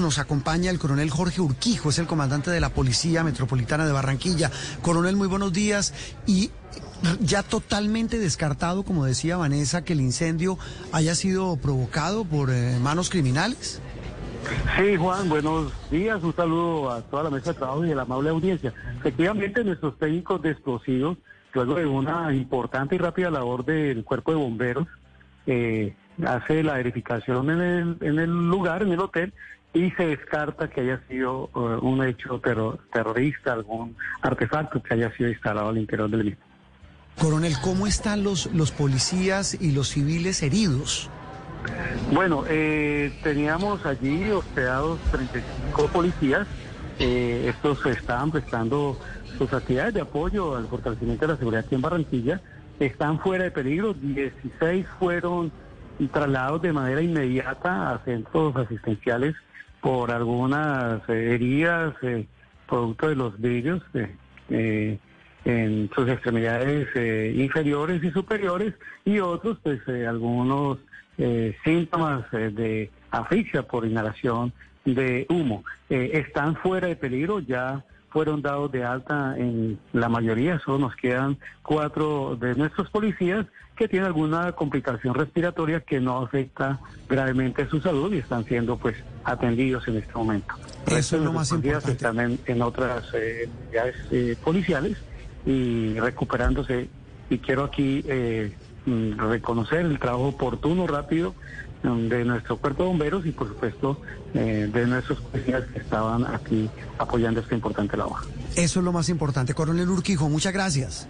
Nos acompaña el coronel Jorge Urquijo, es el comandante de la Policía Metropolitana de Barranquilla. Coronel, muy buenos días. Y ya totalmente descartado, como decía Vanessa, que el incendio haya sido provocado por eh, manos criminales. Sí, Juan, buenos días. Un saludo a toda la mesa de trabajo y a la amable audiencia. Efectivamente, nuestros técnicos de explosivos, luego de una importante y rápida labor del cuerpo de bomberos, eh, hace la verificación en el, en el lugar, en el hotel, y se descarta que haya sido uh, un hecho terrorista, algún artefacto que haya sido instalado al interior del mismo. Coronel, ¿cómo están los, los policías y los civiles heridos? Bueno, eh, teníamos allí hospedados 35 policías. Eh, estos estaban prestando sus actividades de apoyo al fortalecimiento de la seguridad aquí en Barranquilla. Están fuera de peligro. 16 fueron trasladados de manera inmediata a centros asistenciales por algunas eh, heridas eh, producto de los vidrios eh, en sus extremidades inferiores y superiores y otros pues algunos síntomas de asfixia por inhalación de humo. están fuera de peligro, ya fueron dados de alta en la mayoría, solo nos quedan cuatro de nuestros policías que tienen alguna complicación respiratoria que no afecta gravemente su salud y están siendo pues atendidos en este momento. Eso es lo más importante. Están en, otras eh, unidades eh, policiales y recuperándose. Y quiero aquí eh, reconocer el trabajo oportuno, rápido mm, de nuestro cuerpo de bomberos y por supuesto de nuestros policías que estaban aquí apoyando esta importante labor. Eso es lo más importante. Coronel Urquijo, muchas gracias.